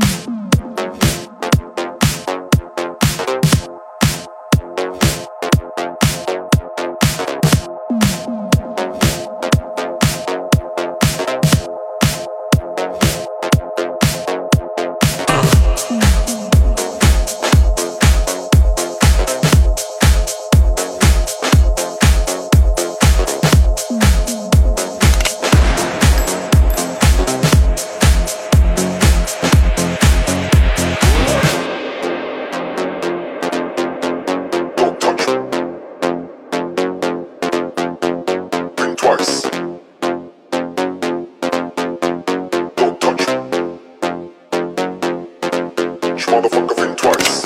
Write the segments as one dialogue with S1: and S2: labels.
S1: Don't Motherfucker, think twice.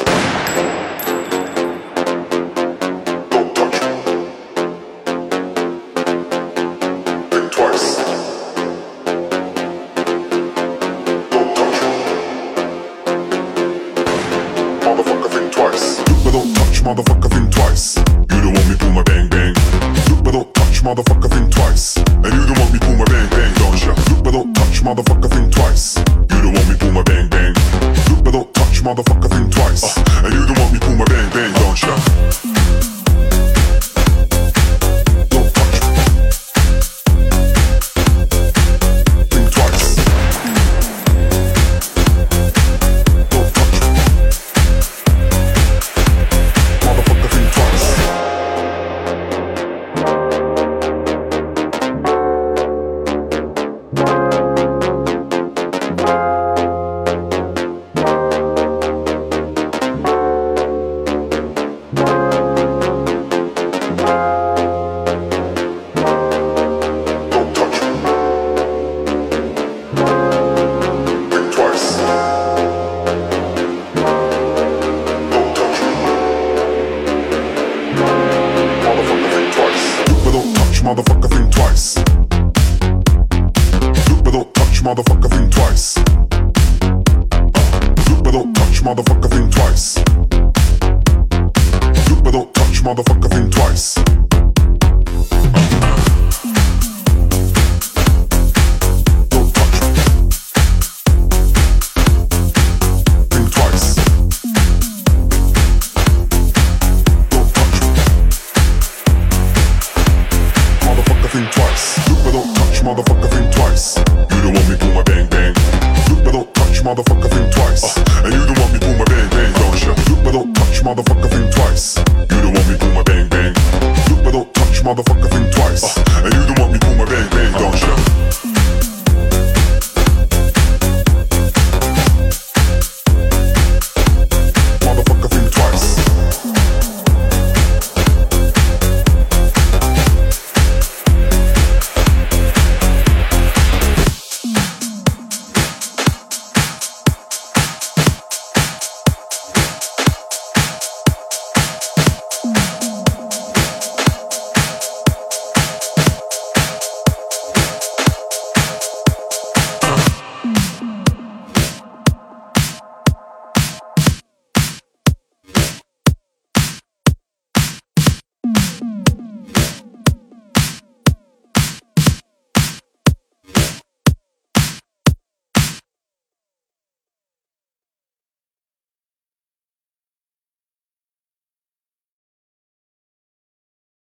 S1: Don't touch. Think twice. Don't touch. Think twice. Don't touch, think twice. You don't want me pull my bang bang. But don't touch, think twice. And you don't want me pull my bang bang, don't ya? Don't touch, think twice. You don't want me pull my bang bang. Don't touch, motherfucker, think twice. Uh, and you don't want me pull my bang bang, don't ya? Touch, motherfucker, think twice. Look, but don't touch, motherfucker, think twice. Look, but don't touch, motherfucker, think twice. Motherfucker, motherfucker, think twice. And you don't want me pull my bang bang, don't ya? Look, but don't touch, motherfucker, think twice. You don't want me pull my bang bang. Look, but don't touch, motherfucker,